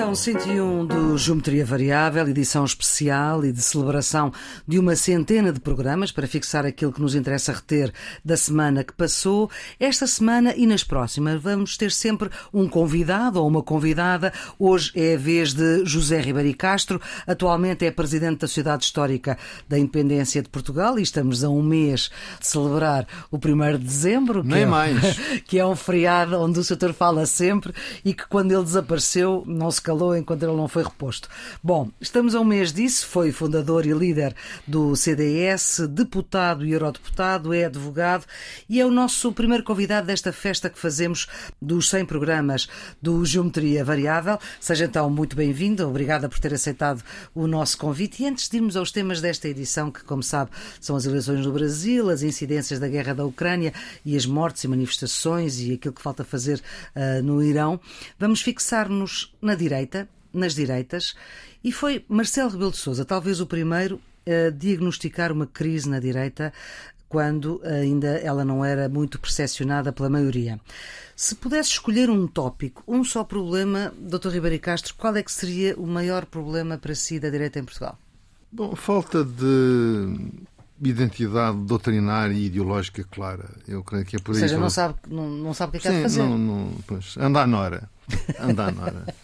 Edição 101 do Geometria Variável, edição especial e de celebração de uma centena de programas para fixar aquilo que nos interessa reter da semana que passou. Esta semana e nas próximas vamos ter sempre um convidado ou uma convidada. Hoje é a vez de José Ribeiro Castro, atualmente é presidente da Sociedade Histórica da Independência de Portugal e estamos a um mês de celebrar o 1 de dezembro, que, Nem é, mais. que é um feriado onde o setor fala sempre e que quando ele desapareceu não se calou enquanto ele não foi reposto. Bom, estamos a um mês disso, foi fundador e líder do CDS, deputado e eurodeputado, é advogado e é o nosso primeiro convidado desta festa que fazemos dos 100 programas do Geometria Variável. Seja então muito bem-vindo, obrigada por ter aceitado o nosso convite. E antes de irmos aos temas desta edição, que como sabe são as eleições no Brasil, as incidências da guerra da Ucrânia e as mortes e manifestações e aquilo que falta fazer uh, no Irão, vamos fixar-nos na direita nas direitas, e foi Marcelo Rebelo de Sousa, talvez o primeiro a diagnosticar uma crise na direita quando ainda ela não era muito percepcionada pela maioria. Se pudesse escolher um tópico, um só problema, Dr. Ribeiro Castro, qual é que seria o maior problema para si da direita em Portugal? Bom, falta de identidade doutrinária e ideológica clara. Eu creio que é por Ou aí. seja, não sabe, não, não sabe o que é que Sim, há de fazer. Não, não, pois, anda à nora. Anda à nora.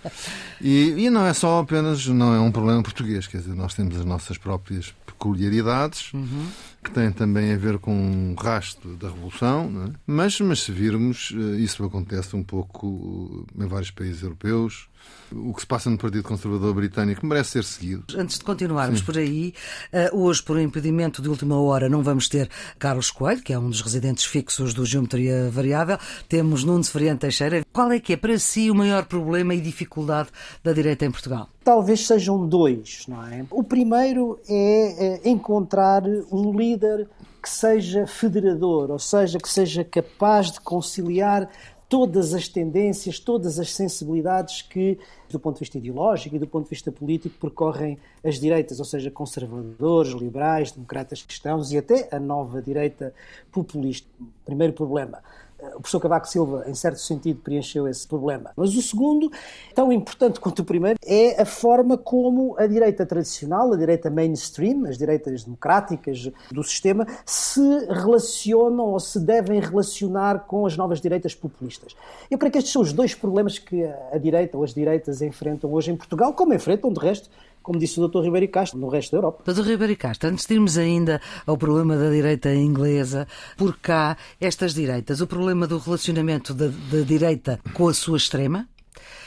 E, e não é só apenas, não é um problema português, quer dizer, nós temos as nossas próprias peculiaridades, Uhum. que têm também a ver com um rastro da Revolução, é? mas, mas se virmos, eh, isso acontece um pouco em vários países europeus. O que se passa no Partido Conservador Britânico merece ser seguido. Antes de continuarmos por aí, eh, hoje, por um impedimento de última hora, não vamos ter Carlos Coelho, que é um dos residentes fixos do Geometria Variável. Temos Nuno Seferiante Teixeira. Qual é que é para si o maior problema e dificuldade da direita em Portugal? Talvez sejam dois, não é? O primeiro é eh, encontrar um líder que seja federador, ou seja, que seja capaz de conciliar todas as tendências, todas as sensibilidades que, do ponto de vista ideológico e do ponto de vista político, percorrem as direitas, ou seja, conservadores, liberais, democratas cristãos e até a nova direita populista. Primeiro problema. O professor Cavaco Silva, em certo sentido, preencheu esse problema. Mas o segundo, tão importante quanto o primeiro, é a forma como a direita tradicional, a direita mainstream, as direitas democráticas do sistema, se relacionam ou se devem relacionar com as novas direitas populistas. Eu creio que estes são os dois problemas que a direita ou as direitas enfrentam hoje em Portugal, como enfrentam, de resto, como disse o Dr. Ribeiro Castro, no resto da Europa. Dr. Ribeiro Castro, antes de irmos ainda ao problema da direita inglesa, por cá, estas direitas, o problema do relacionamento da, da direita com a sua extrema,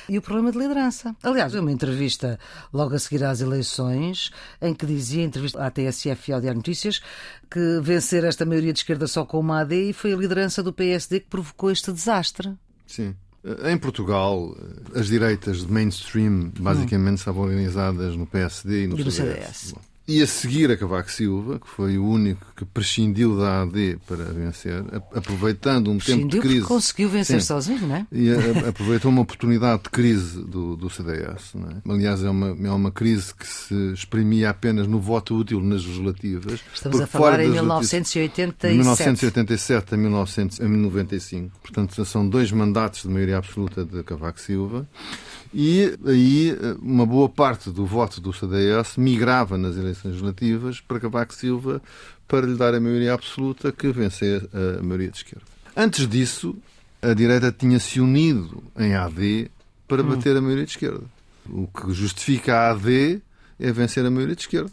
e o problema de liderança. Aliás, uma entrevista logo a seguir às eleições, em que dizia, entrevista à TSF e ao Diário Notícias, que vencer esta maioria de esquerda só com uma AD e foi a liderança do PSD que provocou este desastre. Sim. Em Portugal, as direitas de mainstream basicamente estavam organizadas no PSD e no, E CDS. CDS. E a seguir a Cavaco Silva, que foi o único que prescindiu da AD para vencer, aproveitando um tempo de Prescindiu crise. conseguiu vencer Sim. sozinho, não é? E a- aproveitou uma oportunidade de crise do, do CDS. não é? Aliás, é uma, é uma crise que se exprimia apenas no voto útil nas legislativas. Estamos a falar fora em das legislativas- 1987. de 1987 a 1995. Portanto, são dois mandatos de maioria absoluta de Cavaco Silva. E aí uma boa parte do voto do CDS migrava nas eleições legislativas para Cavaco Silva para lhe dar a maioria absoluta que vencer a maioria de esquerda. Antes disso, a direita tinha se unido em AD para bater a maioria de esquerda. O que justifica a AD é vencer a maioria de esquerda.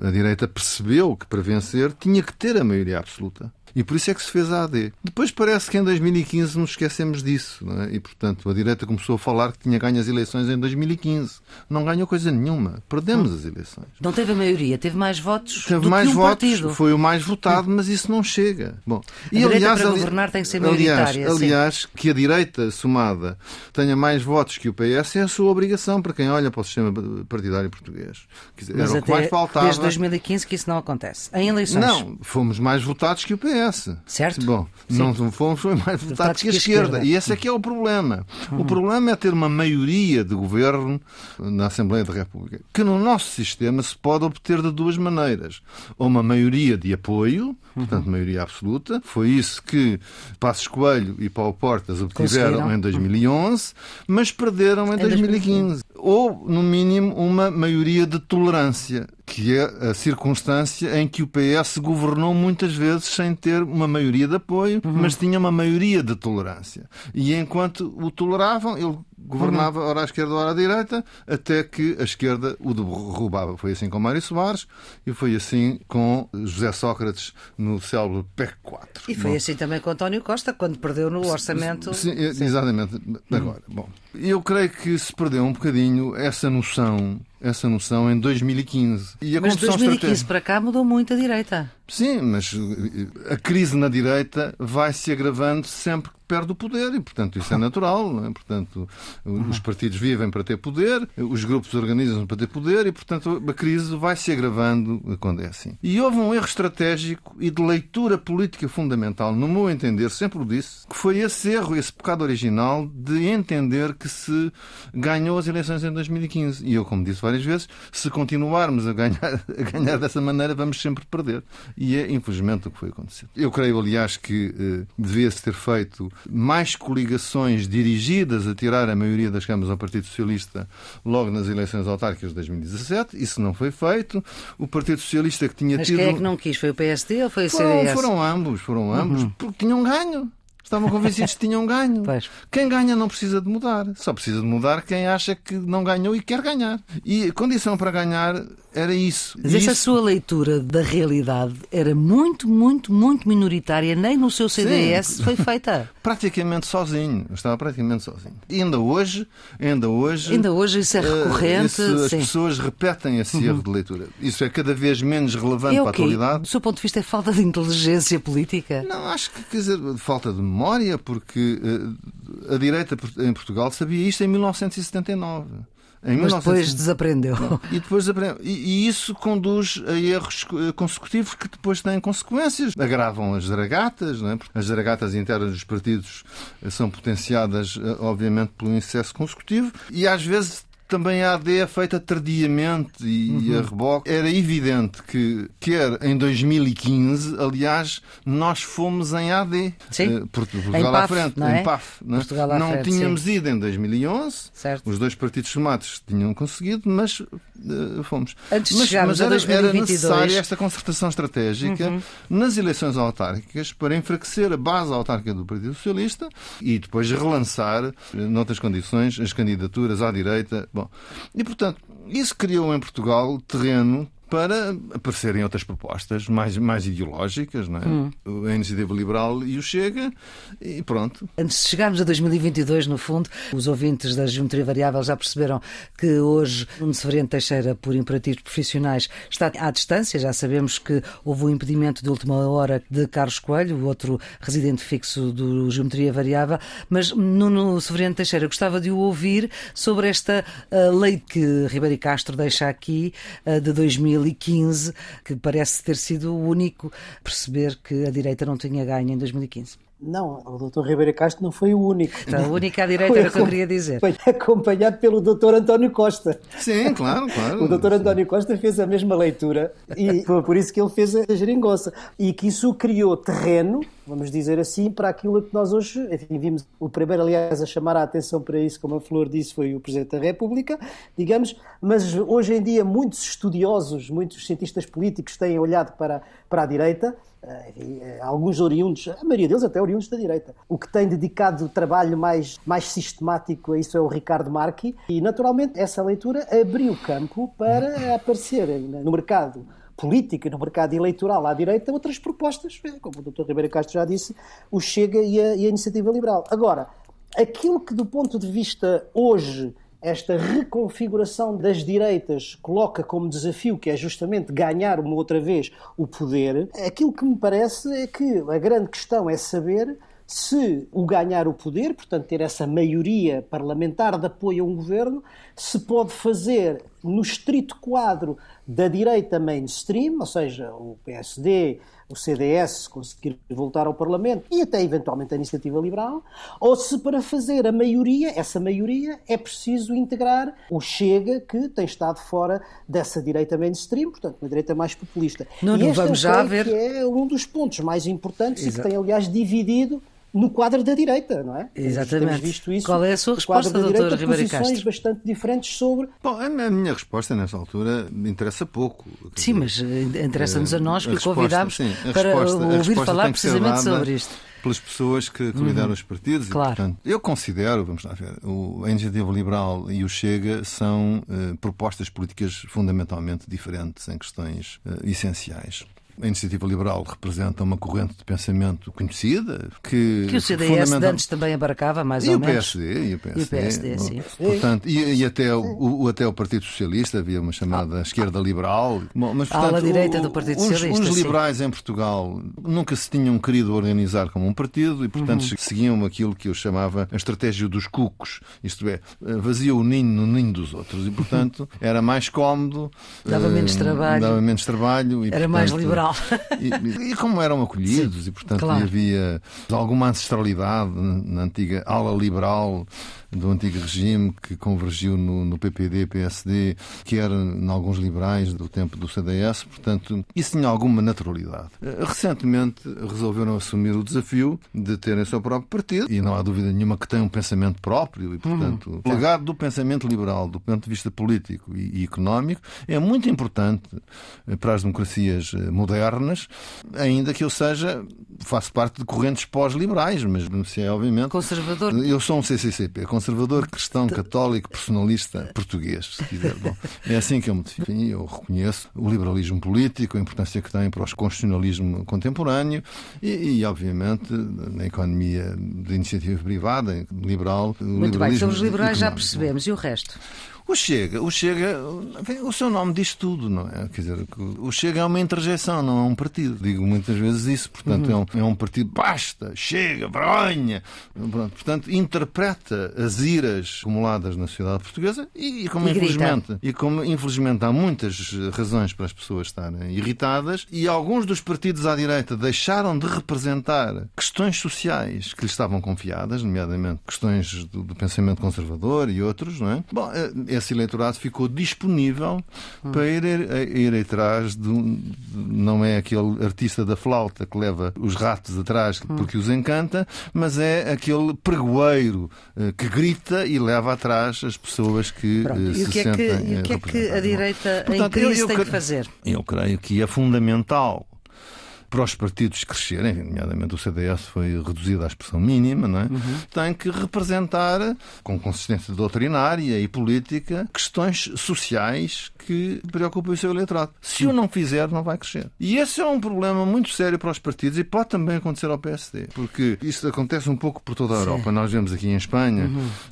A direita percebeu que para vencer tinha que ter a maioria absoluta. E por isso é que se fez a AD. Depois parece que em 2015 nos esquecemos disso. É? E, portanto, a direita começou a falar que tinha ganho as eleições em 2015. Não ganhou coisa nenhuma. Perdemos as eleições. Não teve a maioria, teve mais votos Teve mais que um votos, partido. foi o mais votado, mas isso não chega. Bom, direita para ali- governar tem que ser aliás, maioritária, sim. aliás, que a direita somada tenha mais votos que o PS é a sua obrigação para quem olha para o sistema partidário português. Quer dizer, Mas era o que mais faltava. desde 2015 que isso não acontece. Em eleições. Não, fomos mais votados que o PS. PS. Certo. Bom, Sim. não fomos foi mais votados que a esquerda. E esse é que é o problema. O problema é ter uma maioria de governo na Assembleia da República, que no nosso sistema se pode obter de duas maneiras. Ou uma maioria de apoio, portanto, maioria absoluta. Foi isso que Passos Coelho e Paulo Portas obtiveram em 2011, mas perderam em 2015. Ou, no mínimo, uma maioria de tolerância, que é a circunstância em que o PS governou muitas vezes sem ter uma maioria de apoio, mas tinha uma maioria de tolerância. E enquanto o toleravam, ele governava ora à esquerda, ora à direita, até que a esquerda o derrubava. Foi assim com Mário Soares e foi assim com José Sócrates no célebre PEC 4. E foi Bom, assim também com António Costa, quando perdeu no orçamento. Sim, é- exatamente. Agora, bom, eu creio que se perdeu um bocadinho essa noção, essa noção em 2015. E a Mas de condução 2015 estratégica- para cá mudou muito a direita. Sim, mas eh, a crise na direita vai se agravando sempre que perde o poder e, portanto, isso é natural. Não é? Portanto, os partidos vivem para ter poder, os grupos organizam para ter poder e, portanto, a crise vai se agravando quando é assim. E houve um erro estratégico e de leitura política fundamental, no meu entender, sempre o disse, que foi esse erro, esse pecado original de entender que se ganhou as eleições em 2015. E eu, como disse várias vezes, se continuarmos a ganhar, a ganhar dessa maneira, vamos sempre perder. E é, infelizmente, o que foi acontecido. Eu creio, aliás, que eh, devia-se ter feito mais coligações dirigidas a tirar a maioria das câmaras ao Partido Socialista logo nas eleições autárquicas de 2017. Isso não foi feito. O Partido Socialista que tinha Mas tido. quem é que não quis? Foi o PSD ou foi o Foram, CDS? foram ambos, foram ambos, porque tinham ganho. Estavam convencidos que tinham ganho. Pois. Quem ganha não precisa de mudar. Só precisa de mudar quem acha que não ganhou e quer ganhar. E a condição para ganhar era isso. Mas essa isso- sua leitura da realidade era muito, muito, muito minoritária. Nem no seu CDS foi feita. praticamente sozinho. Eu estava praticamente sozinho. E ainda hoje, ainda hoje. Ainda hoje isso é eh, recorrente. isso, as sim. Uhum. pessoas repetem esse erro de leitura. Isso é cada vez menos relevante É para o a atualidade. Do seu ponto de vista, é falta de inteligência política? Não, acho que, quer dizer, falta de memória, porque eh, a direita em Portugal sabia isto em 1979. Em Mas depois 1979. desaprendeu. E, depois, aprende- e, e isso conduz a erros eh, consecutivos que depois têm consequências. Agravam as zaragatas, não é? Porque as zaragatas internas dos partidos eh, são potenciadas, obviamente, pelo insucesso consecutivo e às vezes também a AD é feita tardiamente e Uhum. a reboque. Era evidente que, quer em 2015, aliás, nós fomos em AD. Sim. Eh, Port- Em Portugal à PAF, frente, não é? em PAF. não é? Portugal à não frente, tínhamos ido em 2011. Certo. Os dois partidos somados tinham conseguido, mas fomos. Antes de mas, chegarmos mas a era, 2022. era necessária esta concertação estratégica Uhum. nas eleições autárquicas para enfraquecer a base autárquica do Partido Socialista e depois relançar, eh, noutras condições, as candidaturas à direita. Bom, e portanto, isso criou em Portugal terreno para aparecerem outras propostas mais, mais ideológicas, não é? Hum. A Iniciativa Liberal e o Chega, e pronto. Antes de chegarmos a 2022, no fundo, os ouvintes da Geometria Variável já perceberam que hoje o Severino Teixeira, por imperativos profissionais, está à distância. Já sabemos que houve o impedimento de última hora de Carlos Coelho, o outro residente fixo do Geometria Variável. Mas Nuno Severino Teixeira gostava de o ouvir sobre esta ah, lei que Ribeiro Castro deixa aqui ah, de 2015, que parece ter sido o único a perceber que a direita não tinha ganho em 2015. Não, o Dr. Ribeiro Castro não foi o único. Então, a única à direita era o que eu queria dizer. Foi acompanhado pelo Dr. António Costa. Sim, claro, claro. O Dr. António Costa fez a mesma leitura e foi por isso que ele fez a geringonça. E que isso criou terreno, vamos dizer assim, para aquilo que nós hoje, enfim, vimos o primeiro, aliás, a chamar a atenção para isso, como a Flor disse, foi o Presidente da República, digamos, mas hoje em dia muitos estudiosos, muitos cientistas políticos têm olhado para, para a direita, eh, enfim, eh, alguns oriundos, a maioria deles até oriundos da direita. O que tem dedicado trabalho mais, mais sistemático a isso é o Ricardo Marchi e, naturalmente, essa leitura abriu campo para aparecerem no mercado político e no mercado eleitoral à direita outras propostas, como o Dr. Ribeiro Castro já disse, o Chega e a, e a Iniciativa Liberal. Agora, aquilo que do ponto de vista hoje esta reconfiguração das direitas coloca como desafio, que é justamente ganhar uma outra vez o poder, aquilo que me parece é que a grande questão é saber se o ganhar o poder, portanto ter essa maioria parlamentar de apoio a um governo, se pode fazer no estrito quadro da direita mainstream, ou seja, o PSD, o CDS conseguir voltar ao Parlamento e até eventualmente a iniciativa liberal, ou se para fazer a maioria, essa maioria, é preciso integrar o Chega, que tem estado fora dessa direita mainstream, portanto, uma direita mais populista. Não, não vamos já ver. que é um dos pontos mais importantes Exato. e que tem, aliás, dividido no quadro da direita, não é? Exatamente. Temos visto isso. Qual é a sua resposta, da doutor direita, Ribeiro posições Castro? bastante diferentes sobre Bom, a a minha resposta nessa altura interessa pouco. Sim, dizer, mas eh, interessa-nos a nós a que resposta, convidámos sim, a para resposta- a ouvir falar tem que ser precisamente sobre isto. Pelas pessoas que, que lideram os partidos. Claro. E, portanto, eu considero, vamos lá ver, o, a Iniciativa Liberal e o Chega são eh, propostas políticas fundamentalmente diferentes em questões eh, essenciais. A Iniciativa Liberal representa uma corrente de pensamento conhecida que, Que o CDS fundamental- de antes também abarcava, mais e ou o menos. PSD, e o PSD, E o PSD, sim. Portanto, e, e até, o, o- até o Partido Socialista havia uma chamada esquerda liberal. Bom, mas, A ala portanto, direita o- do Partido os, Socialista, Os sim. liberais em Portugal nunca se tinham querido organizar como um partido e, portanto, Uhum. seguiam aquilo que eu chamava a estratégia dos cucos. Isto é, vazia o ninho no ninho dos outros. E, portanto, era mais cómodo. Dava eh, menos trabalho. Dava menos trabalho. E, Era mais portanto, e, e como eram acolhidos, e portanto claro. havia alguma ancestralidade na antiga ala liberal do antigo regime que convergiu no, no PPD, PSD, quer em alguns liberais do tempo do CDS, portanto, isso tinha alguma naturalidade. Eh, Recentemente resolveram assumir o desafio de terem o seu próprio partido, e não há dúvida nenhuma que tem um pensamento próprio, e portanto, o legado do pensamento liberal, do ponto de vista político e, e económico, é muito importante eh, para as democracias eh, modernas, ainda que eu seja, faço parte de correntes pós-liberais, mas é obviamente. Conservador. Eu sou um CCCP, conservador cristão católico personalista português, se quiser. Bom, é assim que eu me defino. Eu reconheço o liberalismo político, a importância que tem para o constitucionalismo contemporâneo e, e, obviamente, na economia de iniciativa privada, liberal. Muito bem, liberalismo sobre os liberais já percebemos. E o resto? O Chega, o Chega, o seu nome diz tudo, não é? Quer dizer, o Chega é uma interjeição, não é um partido. Digo muitas vezes isso, portanto, é, um, é um partido basta, chega. Pronto, portanto, interpreta as iras acumuladas na sociedade portuguesa e, e como E grita. infelizmente, e como infelizmente há muitas razões para as pessoas estarem irritadas e alguns dos partidos à direita deixaram de representar questões sociais que lhes estavam confiadas, nomeadamente questões do, do pensamento conservador e outros, não é? Bom, eh, esse eleitorado ficou disponível para ir, ir, atrás de um, não é aquele artista da flauta que leva os ratos atrás porque os encanta, mas é aquele pregoeiro eh, que grita e leva atrás as pessoas que Pronto. eh, E se o que é que, sentem e o eh, que, é que a direita em Portanto, eu- crise eu tem que fazer? eu creio que é fundamental para os partidos crescerem, nomeadamente o CDS foi reduzido à expressão mínima, não é? tem que representar, com consistência doutrinária e política, questões sociais que preocupam o seu eleitorado. Se o não fizer, não vai crescer. E esse é um problema muito sério para os partidos e pode também acontecer ao PSD, porque isso acontece um pouco por toda a Europa. Nós vemos aqui em Espanha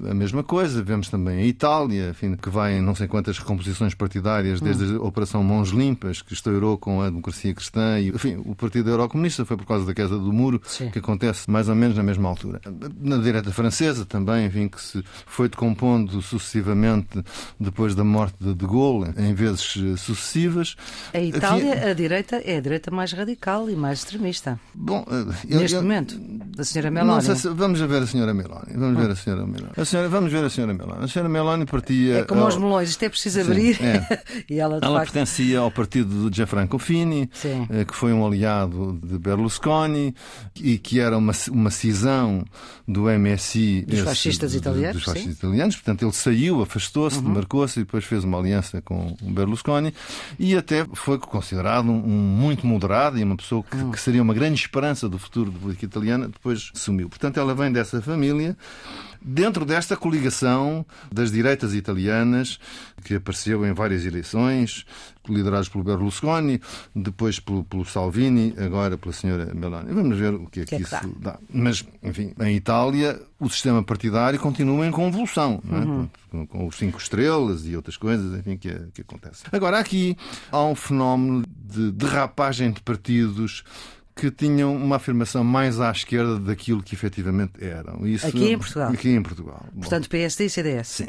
a mesma coisa, vemos também a Itália, enfim, que vai em não sei quantas recomposições partidárias, desde a Operação Mãos Limpas, que estourou com a democracia cristã, e, enfim, o Partido Eurocomunista foi por causa da queda do muro, Sim. que acontece mais ou menos na mesma altura. Na direita francesa também, enfim, que se foi decompondo sucessivamente depois da morte de De Gaulle, em vezes eh, sucessivas. A Aqui- Itália, a direita, é a direita mais radical e mais extremista. Bom, eh, eu- Neste eu- momento, da senhora Não Meloni. sei se- vamos ver a senhora Meloni. Vamos ver a senhora Meloni. A senhora, vamos ver a senhora Meloni. A senhora Meloni partia. É como ao- aos melões, isto é preciso Sim, abrir. é. e ela, Ela facto, pertencia ao partido de Gianfranco Fini, Sim. eh, que foi um aliado de Berlusconi e que era uma, uma cisão do MSI. Dos fascistas de- de- italianos, Dos sim. Uhum. fascistas italianos. Portanto, ele saiu, afastou-se, demarcou-se e depois fez uma aliança com o Berlusconi e até foi considerado um, um muito moderado e uma pessoa que, Hum. que seria uma grande esperança do futuro da política italiana. Depois sumiu. Portanto, ela vem dessa família dentro desta coligação das direitas italianas, que apareceu em várias eleições, lideradas pelo Berlusconi, depois pelo, pelo Salvini, agora pela senhora Meloni. Vamos ver o que é que, que é que isso dá. Mas, enfim, em Itália o sistema partidário continua em convulsão, é? com, com os cinco estrelas e outras coisas, enfim, que, que acontece. Agora, aqui há um fenómeno de derrapagem de partidos que tinham uma afirmação mais à esquerda daquilo que efetivamente eram. Isso, aqui em Portugal? Aqui em Portugal. Portanto, PSD e CDS? Sim.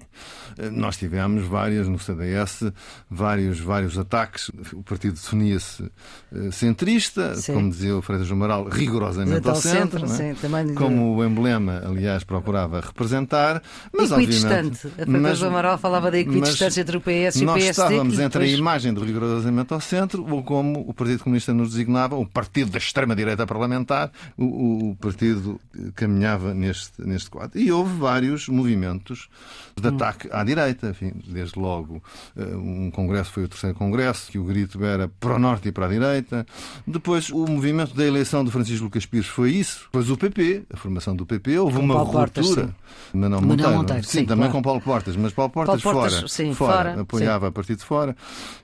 Eh, nós tivemos várias no CDS, vários, vários ataques. O partido definia-se uh, centrista, sim. como dizia o Freitas Amaral, rigorosamente ao centro. centro é? sim. Como o emblema, aliás, procurava representar. Mas, equidistante. A Freitas Amaral falava da equidistância entre o PS e o PSD. Nós estávamos entre a imagem do rigorosamente ao centro, ou como o Partido Comunista nos designava, o partido da extrema-direita parlamentar, o, o, partido caminhava neste, neste quadro. E houve vários movimentos de ataque à direita, enfim, desde logo eh, um congresso foi o terceiro congresso, que o grito era para o norte e para a direita. Depois o movimento da eleição de Francisco Lucas Pires foi isso. Depois o PP, a formação do PP, houve com uma Paulo ruptura. Portas, mas não Monteiro. Monteiro. Sim, sim, também claro. com Paulo Portas, mas Paulo Portas, Paulo Portas fora, sim, fora, fora, apoiava sim. a partir de fora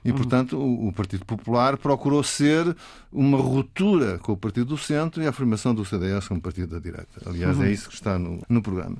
e, uhum. portanto, o, o Partido Popular procurou ser uma ruptura com o Partido do Centro e a formação do CDS como partido da direita. Aliás, uhum. é isso que está no, no programa.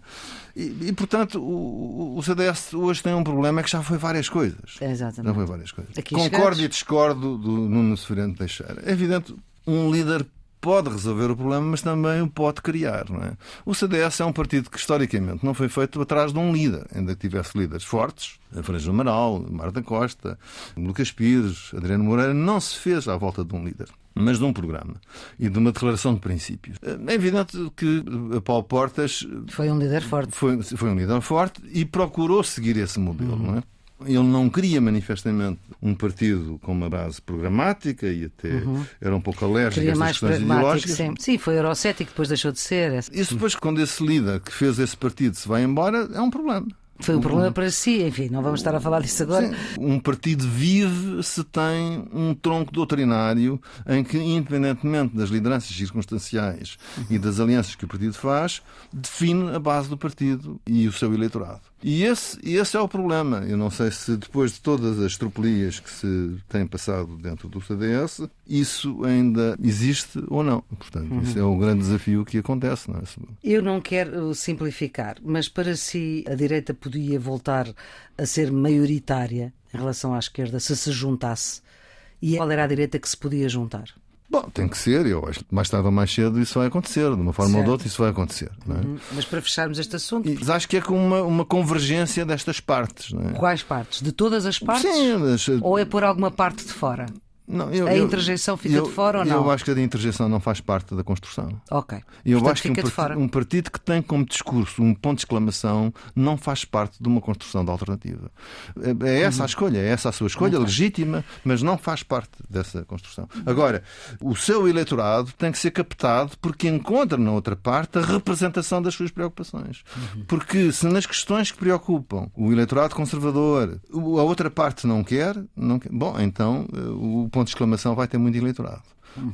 E, e portanto, o, o, CDS hoje tem um problema que já foi várias coisas. É, exatamente. Já foi várias coisas. Aqui Concordo e discordo do Nuno Severino Teixeira. É evidente, um líder pode resolver o problema, mas também o pode criar. Não é? O CDS é um partido que, historicamente, não foi feito atrás de um líder, ainda que tivesse líderes fortes, Franja Amaral, Marta Costa, Lucas Pires, Adriano Moreira, não se fez à volta de um líder mas de um programa e de uma declaração de princípios. É evidente que Paulo Portas foi um líder forte. Foi, foi um líder forte e procurou seguir esse modelo, uhum. não é? Ele não queria manifestamente um partido com uma base programática e até uhum. era um pouco alérgico a estas questões ideológicas. Sim. sim, foi eurocético, depois deixou de ser. Isso depois, quando esse líder que fez esse partido se vai embora, é um problema. Foi um problema para si, enfim, não vamos estar a falar disso agora. Sim. Um partido vive se tem um tronco doutrinário em que, independentemente das lideranças circunstanciais e das alianças que o partido faz, define a base do partido e o seu eleitorado. E esse, esse é o problema. Eu não sei se depois de todas as tropelias que se têm passado dentro do CDS, isso ainda existe ou não. Portanto, uhum. isso é o grande desafio que acontece. Não é? Eu não quero simplificar, mas para si a direita podia voltar a ser maioritária em relação à esquerda se se juntasse? E qual era a direita que se podia juntar? Bom, tem que ser, eu acho que mais tarde ou mais cedo isso vai acontecer, de uma forma certo. ou de outra isso vai acontecer. É? Uhum. Mas para fecharmos este assunto. E, acho que é com uma, uma convergência destas partes. É? Quais partes? De todas as partes? Sim, mas... Ou é por alguma parte de fora? Não, eu, a interjeição fica eu, de fora ou não? Eu acho que a interjeição não faz parte da construção. Ok. Eu Portanto, acho que um partido, um partido, que tem como discurso um ponto de exclamação não faz parte de uma construção de alternativa. É, é essa uhum. a escolha, é essa a sua escolha, legítima, mas não faz parte dessa construção. Agora, o seu eleitorado tem que ser captado porque encontra na outra parte a representação das suas preocupações. Uhum. Porque se nas questões que preocupam o eleitorado conservador a outra parte não quer, não quer bom, então eh, o ponto de exclamação vai ter muito eleitorado.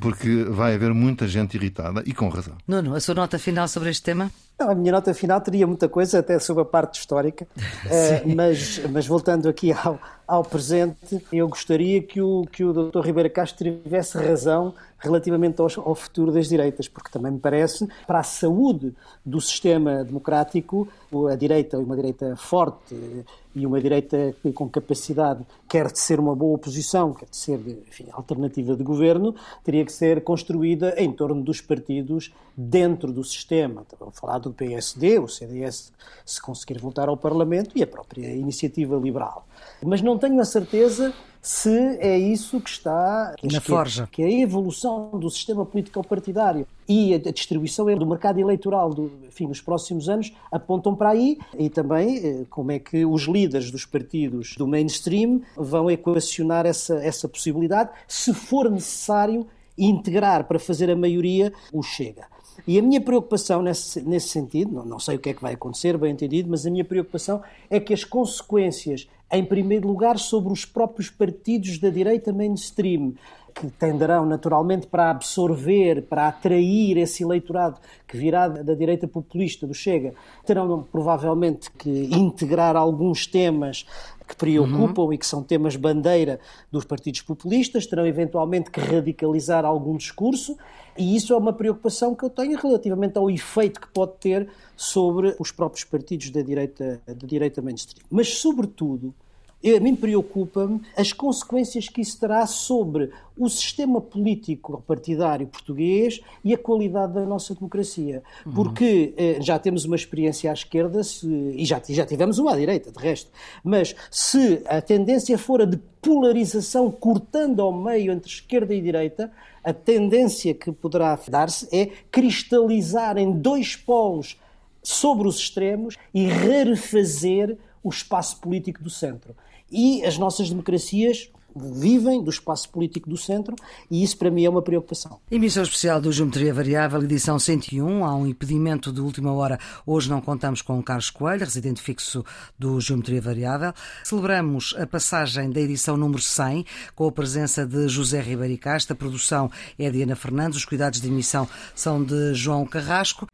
Porque vai haver muita gente irritada e com razão. Nuno, a sua nota final sobre este tema? Não, a minha nota final teria muita coisa, até sobre a parte histórica, uh, mas, mas voltando aqui ao, ao presente, eu gostaria que o, que o Dr. Ribeiro Castro tivesse razão relativamente ao, ao, futuro das direitas, porque também me parece, para a saúde do sistema democrático, a direita, uma direita forte e uma direita com capacidade, quer de ser uma boa oposição, quer de ser enfim, alternativa de governo, teria que ser construída em torno dos partidos dentro do sistema. Estava a falar do PSD, o CDS, se conseguir voltar ao Parlamento, e a própria iniciativa liberal. Mas não tenho a certeza se é isso que está que na forja. Que a evolução do sistema político partidário e a distribuição do mercado eleitoral do, enfim, nos próximos anos apontam para aí e também eh, como é que os líderes dos partidos do mainstream vão equacionar essa, essa possibilidade, se for necessário integrar para fazer a maioria o Chega. E a minha preocupação nesse, nesse sentido, não, não sei o que é que vai acontecer, bem entendido, mas a minha preocupação é que as consequências, em primeiro lugar, sobre os próprios partidos da direita mainstream, que tenderão naturalmente para absorver, para atrair esse eleitorado que virá da direita populista do Chega, terão provavelmente que integrar alguns temas que preocupam uhum. e que são temas bandeira dos partidos populistas, terão eventualmente que radicalizar algum discurso, e isso é uma preocupação que eu tenho relativamente ao efeito que pode ter sobre os próprios partidos da direita, da direita mainstream. Mas, sobretudo, a mim preocupa-me as consequências que isso terá sobre o sistema político partidário português e a qualidade da nossa democracia. Porque eh, já temos uma experiência à esquerda se, e já, já tivemos uma à direita, de resto. Mas se a tendência for a de polarização cortando ao meio entre esquerda e direita, a tendência que poderá dar-se é cristalizar em dois polos sobre os extremos e rarefazer o espaço político do centro. E as nossas democracias vivem do espaço político do centro e isso para mim é uma preocupação. Emissão especial do Geometria Variável, edição 101. Há um impedimento de última hora. Hoje não contamos com Carlos Coelho, residente fixo do Geometria Variável. Celebramos a passagem da edição número 100 com a presença de José Ribeiro Casta. A produção é de Ana Fernandes. Os cuidados de emissão são de João Carrasco.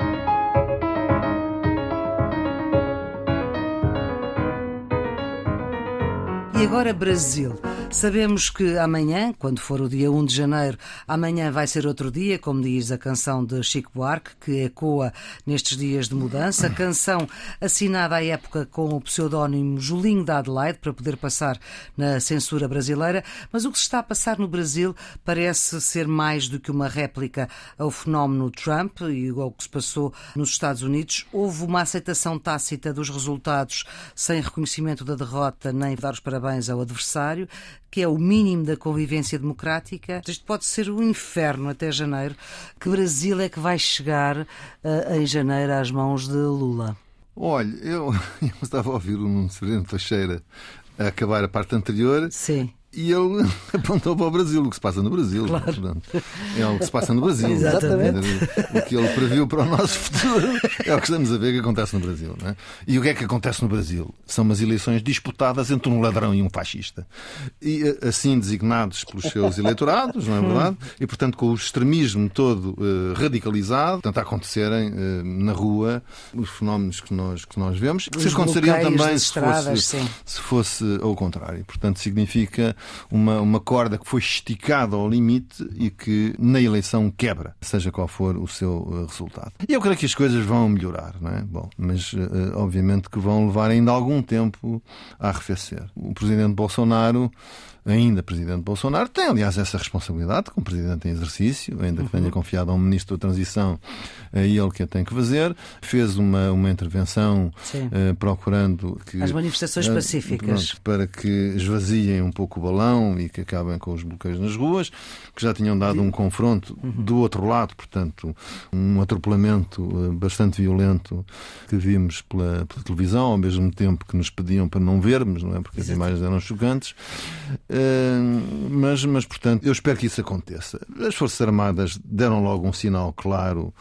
E agora Brasil. Sabemos que amanhã, quando for o dia 1 de janeiro, amanhã vai ser outro dia, como diz a canção de Chico Buarque, que ecoa nestes dias de mudança. Canção assinada à época com o pseudónimo Julinho da Adelaide, para poder passar na censura brasileira. Mas o que se está a passar no Brasil parece ser mais do que uma réplica ao fenómeno Trump e ao que se passou nos Estados Unidos. Houve uma aceitação tácita dos resultados sem reconhecimento da derrota, nem dar os parabéns ao adversário que é o mínimo da convivência democrática. Isto pode ser um inferno até janeiro. Que Brasil é que vai chegar uh, em janeiro às mãos de Lula? Olha, eu, eu estava a ouvir o Nuno Severino Teixeira a acabar a parte anterior. Sim e ele apontou para o Brasil, o que se passa no Brasil. Claro. Portanto, é o que se passa no Brasil. Exatamente. O que ele previu para o nosso futuro é o que estamos a ver que acontece no Brasil. É? E o que é que acontece no Brasil? São umas eleições disputadas entre um ladrão e um fascista. E assim designados pelos seus eleitorados, não é verdade? E, portanto, com o extremismo todo uh, radicalizado, portanto, a acontecerem uh, na rua os fenómenos que nós, que nós vemos, que se aconteceriam também se fosse, se fosse ao contrário. Portanto, significa uma, uma corda que foi esticada ao limite e que na eleição quebra, seja qual for o seu eh, resultado. E eu creio que as coisas vão melhorar, não é? Bom, mas uh, obviamente que vão levar ainda algum tempo a arrefecer. O presidente Bolsonaro ainda presidente Bolsonaro, tem, aliás, essa responsabilidade como presidente em exercício, ainda que tenha uhum. confiado a um ministro da transição, é ele que a tem que fazer. Fez uma, uma intervenção uh, procurando que. As manifestações uh, pacíficas. Pronto, para que esvaziem um pouco o balão e que acabem com os bloqueios nas ruas, que já tinham dado um confronto uhum. do outro lado, portanto, um atropelamento bastante violento que vimos pela, pela, televisão, ao mesmo tempo que nos pediam para não vermos, não é? Porque Exato. as imagens eram chocantes. Mas, mas, portanto, eu espero que isso aconteça. As Forças Armadas deram logo um sinal claro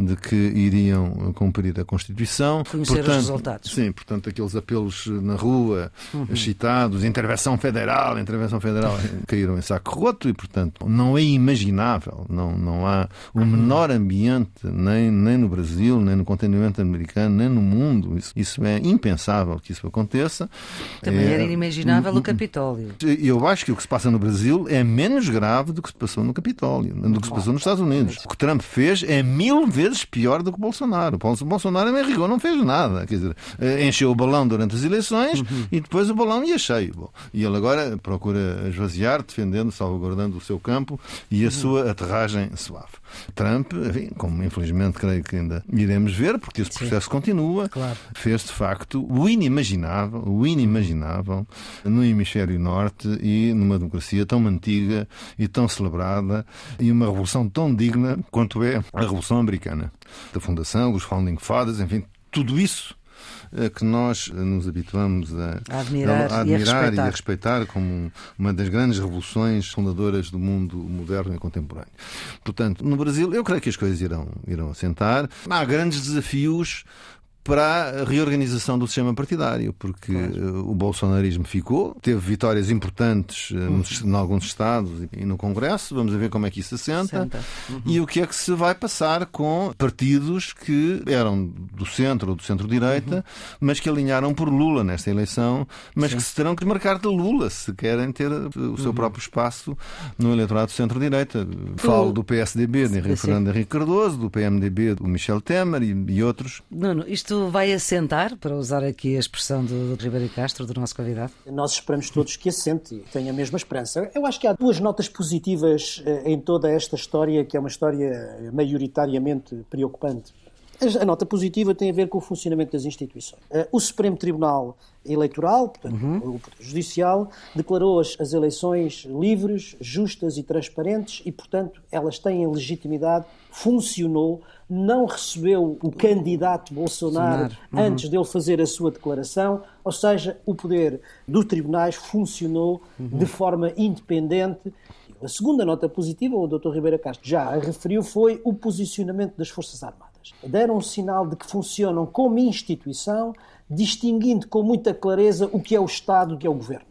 de que iriam cumprir a Constituição. Conhecer portanto, os resultados. Sim, portanto, aqueles apelos na rua, uhum. citados, intervenção federal, intervenção federal, caíram em saco roto e, portanto, não é imaginável, não, não há o menor ambiente, nem, nem no Brasil, nem no continente americano, nem no mundo. Isso, isso é impensável que isso aconteça. Também é, era inimaginável o Capitólio. Eu acho que o que se passa no Brasil é menos grave do que se passou no Capitólio, do que se passou nos Estados Unidos. O que Trump fez é mil vezes vezes pior do que o Bolsonaro. Bolsonaro, em rigor, não fez nada. Quer dizer, eh, encheu o balão durante as eleições uhum. e depois o balão ia cheio. Bom, e ele agora procura esvaziar, defendendo, salvaguardando o seu campo e a uhum. sua aterragem suave. Trump, enfim, como infelizmente creio que ainda iremos ver, porque esse processo Sim. continua, claro. fez de facto o inimaginável, o inimaginável no hemisfério norte e numa democracia tão antiga e tão celebrada e uma revolução tão digna quanto é a Revolução Americana. Da fundação, os Founding Fathers, enfim, tudo isso eh, que nós nos habituamos a, a admirar, a, admirar e, a e, a respeitar como uma das grandes revoluções fundadoras do mundo moderno e contemporâneo. Portanto, no Brasil, eu creio que as coisas irão, irão assentar. Há grandes desafios para a reorganização do sistema partidário, porque claro. Eh, o bolsonarismo ficou, teve vitórias importantes uhum. em alguns estados e no Congresso, vamos ver como é que isso assenta, uhum. e o que é que se vai passar com partidos que eram do centro ou do centro-direita, uhum. mas que alinharam por Lula nesta eleição, mas Sim. que se terão que marcar de Lula se querem ter o seu uhum. próprio espaço no eleitorado centro-direita. Falo do PSDB, de Fernando Henrique Cardoso, do PMDB, do Michel Temer e, e outros. Não, isto isto vai assentar, para usar aqui a expressão do, do Ribeiro Castro, do nosso convidado? Nós esperamos todos que assente e tenha a mesma esperança. Eu acho que há duas notas positivas eh, em toda esta história, que é uma história maioritariamente preocupante. A nota positiva tem a ver com o funcionamento das instituições. Eh, o Supremo Tribunal Eleitoral, portanto, uhum. o Poder Judicial, declarou as, as eleições livres, justas e transparentes e, portanto, elas têm legitimidade, funcionou, não recebeu o candidato Bolsonaro uhum. antes dele fazer a sua declaração, ou seja, o poder dos tribunais funcionou uhum. de forma independente a segunda nota positiva, o Dr. Ribeira Castro já a referiu, foi o posicionamento das Forças Armadas. Deram um sinal de que funcionam como instituição, distinguindo com muita clareza o que é o Estado e o que é o Governo.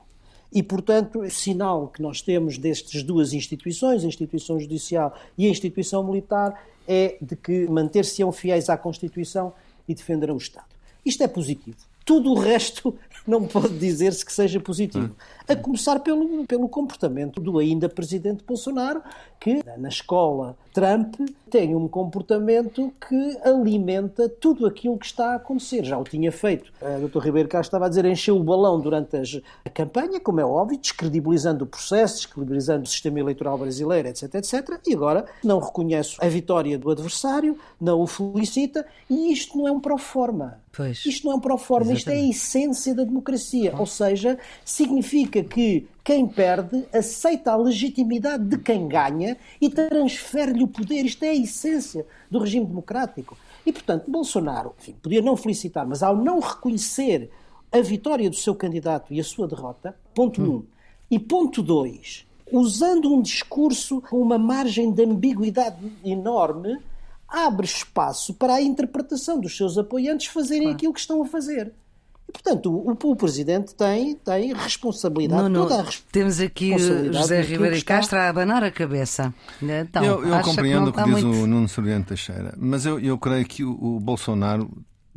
E, portanto, o sinal que nós temos destas duas instituições, a instituição judicial e a instituição militar, é de que manter-se-ão fiéis à Constituição e defenderão o Estado. Isto é positivo. Tudo o resto não pode dizer-se que seja positivo. A começar pelo, pelo comportamento do ainda presidente Bolsonaro, que na escola Trump tem um comportamento que alimenta tudo aquilo que está a acontecer. Já o tinha feito. O Dr. Ribeiro Castro estava a dizer encheu o balão durante as, a campanha, como é óbvio, descredibilizando o processo, descredibilizando o sistema eleitoral brasileiro, etc, etc. E agora não reconhece a vitória do adversário, não o felicita, e isto não é um proforma. Pois. Isto não é um proforma, isto é a essência da democracia. Ou seja, significa que quem perde aceita a legitimidade de quem ganha e transfere-lhe o poder. Isto é a essência do regime democrático. E, portanto, Bolsonaro, enfim, podia não felicitar, mas ao não reconhecer a vitória do seu candidato e a sua derrota, ponto hum. um. E ponto dois, usando um discurso com uma margem de ambiguidade enorme, abre espaço para a interpretação dos seus apoiantes fazerem claro. aquilo que estão a fazer. E, portanto, o, o, Presidente tem, tem responsabilidade, não, não. toda a Temos aqui José Ribeiro e Castro a abanar a cabeça. Então, eu, eu compreendo o que, que diz muito... o Nuno Soriano Teixeira, mas eu, eu creio que o, o Bolsonaro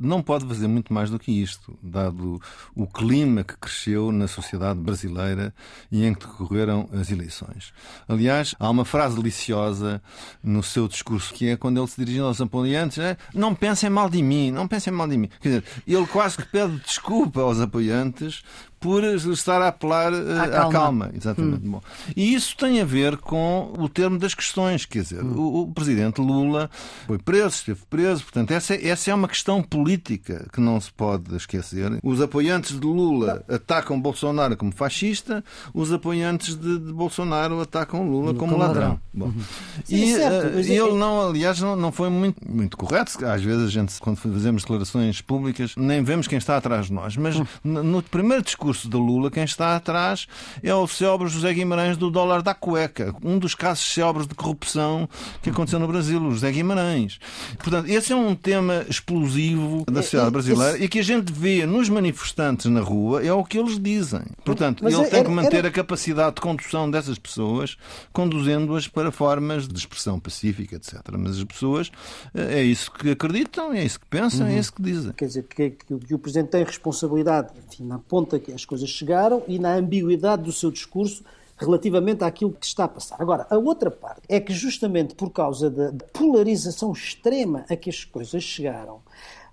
não pode fazer muito mais do que isto, dado o clima que cresceu na sociedade brasileira e em que decorreram as eleições. Aliás, há uma frase deliciosa no seu discurso que é quando ele se dirigiu aos apoiantes: é, não pensem mal de mim, não pensem mal de mim. Quer dizer, ele quase que pede desculpa aos apoiantes por estar a apelar uh, à, calma. calma. Exatamente. Hum. Bom, e isso tem a ver com o termo das questões. Quer dizer, hum. o, o, presidente Lula foi preso, esteve preso. Portanto, essa, essa é uma questão política que não se pode esquecer. Os apoiantes de Lula atacam Bolsonaro como fascista, os apoiantes de, de Bolsonaro atacam Lula como, como ladrão. ladrão. Bom. Uhum. e uh, ele, não, aliás, não, não foi muito, muito correto. Às vezes a gente, quando fazemos declarações públicas, nem vemos quem está atrás de nós. Mas hum. no primeiro discurso discurso de Lula, quem está atrás é o célebre José Guimarães do dólar da cueca, um dos casos célebres de corrupção que aconteceu no Brasil, o José Guimarães. Portanto, esse é um tema explosivo da sociedade brasileira e que a gente vê nos manifestantes na rua é o que eles dizem. Portanto, Mas ele tem que manter a capacidade de condução dessas pessoas, conduzindo-as para formas de expressão pacífica, etc. Mas as pessoas eh, é isso que acreditam, é isso que pensam, é uhum. é isso que dizem. Quer dizer, que, que, que o Presidente tem responsabilidade, enfim, na ponta que as as coisas chegaram e na ambiguidade do seu discurso relativamente àquilo que está a passar. Agora, a outra parte é que justamente por causa da polarização extrema a que as coisas chegaram,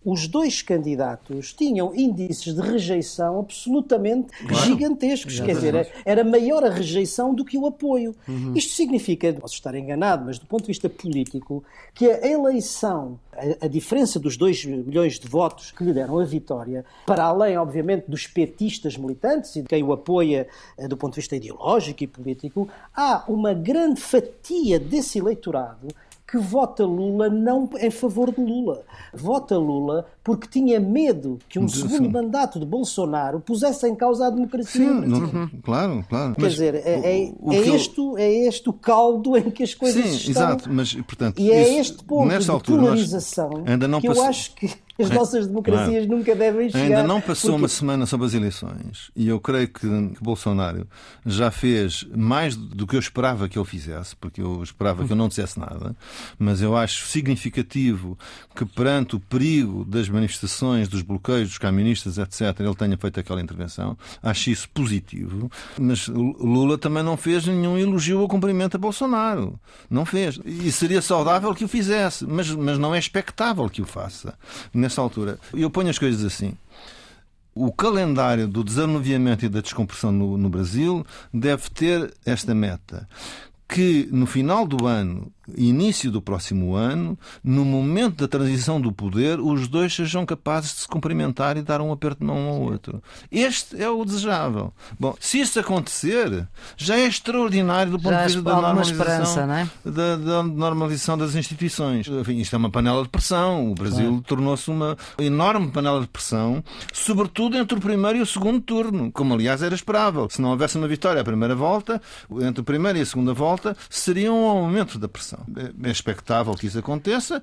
os dois candidatos tinham índices de rejeição absolutamente claro. gigantescos. Quer dizer, era maior a rejeição do que o apoio. Uhum. Isto significa, posso estar enganado, mas do ponto de vista político, que a eleição, a, a diferença dos 2 milhões de votos que lhe deram a vitória, para além, obviamente, dos petistas militantes e de quem o apoia eh, do ponto de vista ideológico e político, há uma grande fatia desse eleitorado que vota Lula não em favor de Lula. Vota Lula porque tinha medo que um Sim. segundo mandato de Bolsonaro pusesse em causa a democracia. Sim, não, claro, claro. Quer mas dizer, é, é, o, o é este, eu... é este o caldo em que as coisas Sim, estão. exato, mas portanto. E é este ponto de polarização ainda não que eu acho que as nossas democracias claro. nunca devem chegar. Ainda não passou porque... uma semana sobre as eleições e eu creio que, Bolsonaro já fez mais do que eu esperava que ele fizesse, porque eu esperava que eu não dissesse nada, mas eu acho significativo que perante o perigo das manifestações, dos bloqueios, dos caministas, etc., ele tenha feito aquela intervenção. Acho isso positivo, mas Lula também não fez nenhum elogio ou cumprimento a Bolsonaro. Não fez. E seria saudável que o fizesse, mas, mas não é expectável que o faça nessa altura. Eu ponho as coisas assim. O calendário do desanuviamento e da descompressão no, no Brasil deve ter esta meta que no final do ano, início do próximo ano, no momento da transição do poder, os dois sejam capazes de se cumprimentar e dar um aperto de mão um ao outro. Este é o desejável. Bom, se isso acontecer, já é extraordinário do ponto Já de vista da normalização, é? da, da normalização das instituições. Enfim, isto é uma panela de pressão. O Brasil Claro. tornou-se uma enorme panela de pressão, sobretudo entre o primeiro e o segundo turno, como aliás era esperável. Se não houvesse uma vitória à primeira volta, entre a primeira e a segunda volta, seria um aumento da pressão. É é expectável que isso aconteça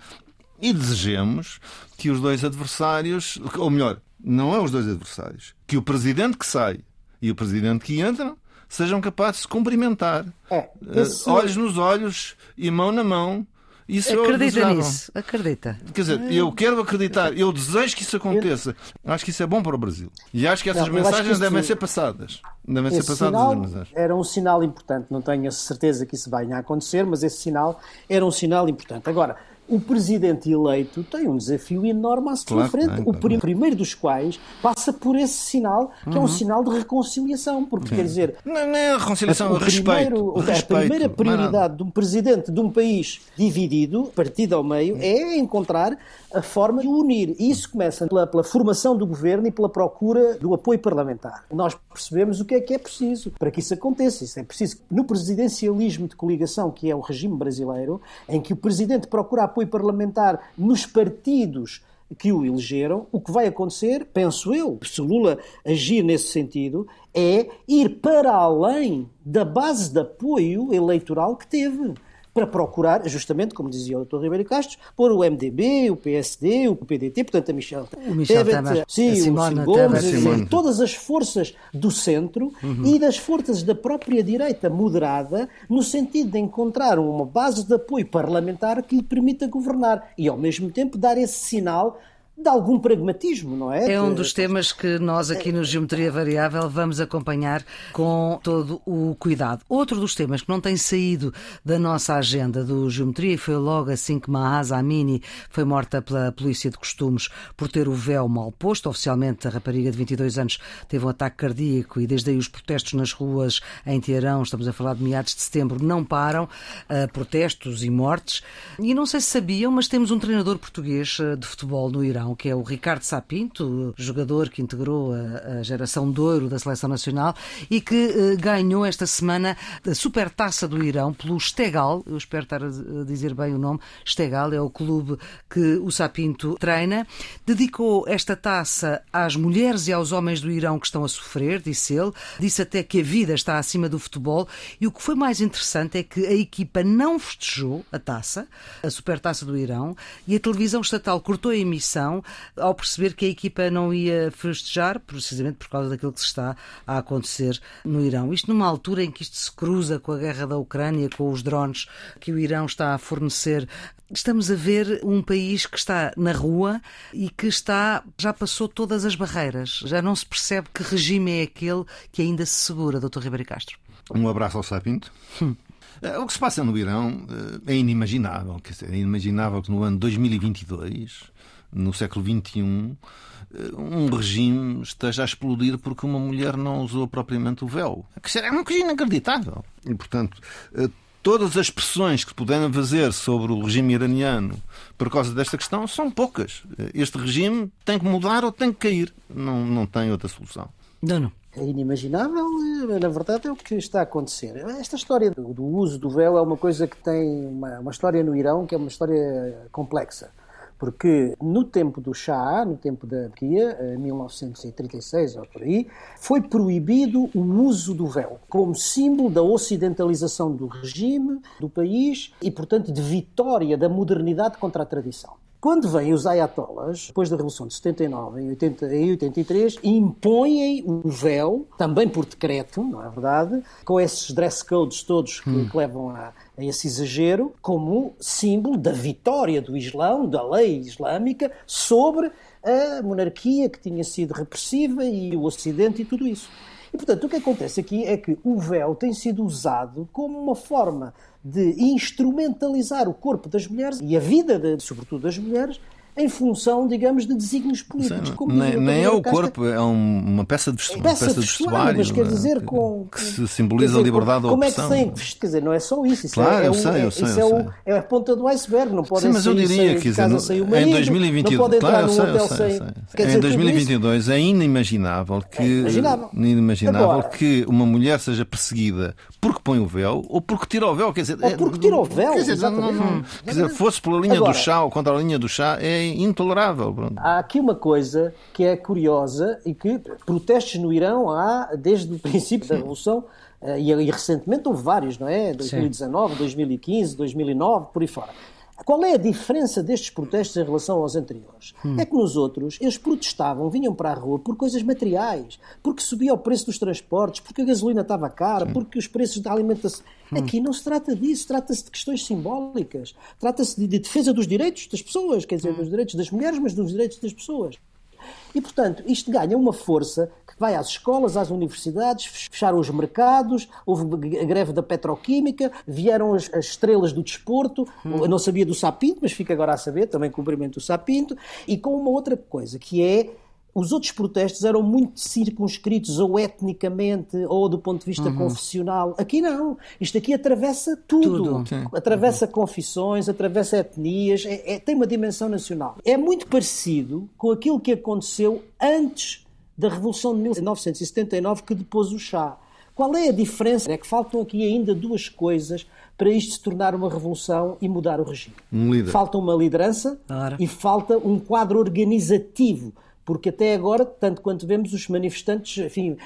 e desejemos que os dois adversários, ou melhor, não é os dois adversários, que o presidente que sai e o presidente que entra sejam capazes de se cumprimentar, É, esse- olhos nos olhos e mão na mão. Isso é Acredita desejável. nisso, acredita. Quer dizer, eu quero acreditar, eu desejo que isso aconteça. Acho que isso é bom para o Brasil. E acho que essas Não, acho que mensagens isso- devem ser passadas. Devem ser Esse passadas sinal as mensagens. era um sinal importante. Não tenho a certeza que isso venha a acontecer, mas esse sinal era um sinal importante. Agora, o presidente eleito tem um desafio enorme à sua Claro frente, o prim- primeiro dos quais passa por esse sinal, que Uhum. é um sinal de reconciliação, porque quer dizer, Não, não é a reconciliação, o respeito. primeiro- a respeito, primeira mais nada. prioridade de um presidente de um país dividido, partido ao meio, é encontrar a forma de unir. E isso começa pela, pela formação do governo e pela procura do apoio parlamentar. Nós percebemos o que é que é preciso para que isso aconteça. Isso é preciso. No presidencialismo de coligação, que é o regime brasileiro, em que o presidente procura apoio parlamentar nos partidos que o elegeram, o que vai acontecer, penso eu, se Lula agir nesse sentido, é ir para além da base de apoio eleitoral que teve. Para procurar, justamente, como dizia o Dr. Ribeiro Castro, pôr o MDB, o PSD, o PDT, portanto a Michel, O Michel Temer, sim, a o Simone Gomes, dizer, Simone. todas as forças do centro e das forças da própria direita moderada, no sentido de encontrar uma base de apoio parlamentar que lhe permita governar e, ao mesmo tempo, dar esse sinal de algum pragmatismo, não é? É um dos temas que nós aqui no Geometria Variável vamos acompanhar com todo o cuidado. Outro dos temas que não tem saído da nossa agenda do Geometria e foi logo assim que Mahasa Amini foi morta pela polícia de costumes por ter o véu mal posto. Oficialmente, a rapariga de 22 anos teve um ataque cardíaco e desde aí os protestos nas ruas em Teherão, estamos a falar de meados de setembro, não param. eh, protestos e mortes. E não sei se sabiam, mas temos um treinador português eh, de futebol no Irão, que é o Ricardo Sapinto, jogador que integrou a, a geração de ouro da seleção nacional e que eh, ganhou esta semana a supertaça do Irão pelo Stegal. Eu espero estar a dizer bem o nome. Stegal é o clube que o Sapinto treina. Dedicou esta taça às mulheres e aos homens do Irão que estão a sofrer, disse ele. Disse até que a vida está acima do futebol. E o que foi mais interessante é que a equipa não festejou a taça, a supertaça do Irão, e a televisão estatal cortou a emissão ao perceber que a equipa não ia festejar, precisamente por causa daquilo que se está a acontecer no Irão. Isto numa altura em que isto se cruza com a guerra da Ucrânia, com os drones que o Irão está a fornecer. Estamos a ver um país que está na rua e que está já passou todas as barreiras. Já não se percebe que regime é aquele que ainda se segura, Dr. Ribeiro Castro. Um abraço ao Sapinto. Eh, O que se passa no Irão eh, é inimaginável. Quer dizer, é inimaginável que no ano 2022, no século XXI, eh, um regime esteja a explodir porque uma mulher não usou propriamente o véu. Dizer, É uma coisa inacreditável. E, portanto, eh, todas as pressões que puderem fazer sobre o regime iraniano por causa desta questão são poucas. Eh, Este regime tem que mudar ou tem que cair. Não, não tem outra solução. Não, não. É inimaginável, na verdade é o que está a acontecer. Esta história do, do uso do véu é uma coisa que tem uma, uma história no Irão que é uma história complexa. Porque no tempo do Shah, no tempo da Turquia, em 1936 ou por aí, foi proibido o uso do véu como símbolo da ocidentalização do regime, do país e, portanto, de vitória da modernidade contra a tradição. Quando vêm os ayatollahs, depois da Revolução de 79, em 80 e 83, impõem o véu, também por decreto, não é verdade? Com esses dress codes todos que, que levam a, a esse exagero, como símbolo da vitória do Islão, da lei islâmica, sobre a monarquia que tinha sido repressiva e o Ocidente e tudo isso. E, portanto, o que acontece aqui é que o véu tem sido usado como uma forma de instrumentalizar o corpo das mulheres e a vida, de, sobretudo das mulheres, em função, digamos, de desígnios políticos. Como nem, nem é o corpo, é um, uma peça de vestuário. Peça, peça de vestuário, mas quer dizer, com, que se simboliza dizer, a liberdade da Como opção. é que tem que Quer dizer, não é só isso. isso claro, é, eu sei, eu é, sei. Isso eu é, sei. É a ponta do iceberg. Não pode Sim, mas eu diria que em 2022, não pode entrar claro, num sei, hotel sei, sem. em dizer, 2022 é inimaginável que, é imaginável. inimaginável Agora, que uma mulher seja perseguida porque põe o véu ou porque tira o véu. Quer dizer, ou porque tira o véu. Quer dizer, não, não, quer dizer, fosse pela linha Agora, do chá ou contra a linha do chá, é intolerável. Pronto. Há aqui uma coisa que é curiosa e que protestos no Irão há desde o princípio da Revolução e, e recentemente houve vários, não é? 2019, Sim. 2015, 2009, por aí fora. Qual é a diferença destes protestos em relação aos anteriores? Hum. É que nos outros eles protestavam, vinham para a rua por coisas materiais, porque subia o preço dos transportes, porque a gasolina estava cara, Sim. porque os preços da alimentação. Hum. Aqui não se trata disso, trata-se de questões simbólicas, trata-se de, de, defesa dos direitos das pessoas, quer dizer, hum. dos direitos das mulheres, mas dos direitos das pessoas. E, portanto, isto ganha uma força vai às escolas, às universidades, fecharam os mercados, houve a greve da petroquímica, vieram as, as estrelas do desporto, hum. eu não sabia do Sapinto, mas fica agora a saber, também cumprimento o Sapinto, e com uma outra coisa, que é os outros protestos eram muito circunscritos ou etnicamente ou do ponto de vista uhum. confessional. Aqui não. Isto aqui atravessa tudo. tudo. Atravessa uhum. confissões, atravessa etnias, é, é, tem uma dimensão nacional. É muito parecido com aquilo que aconteceu antes da Revolução de 1979 que depôs o chá. Qual é a diferença? É que faltam aqui ainda duas coisas para isto se tornar uma revolução e mudar o regime. Um líder. Falta uma liderança Ora. e falta um quadro organizativo porque até agora, tanto quanto vemos, os manifestantes, enfim,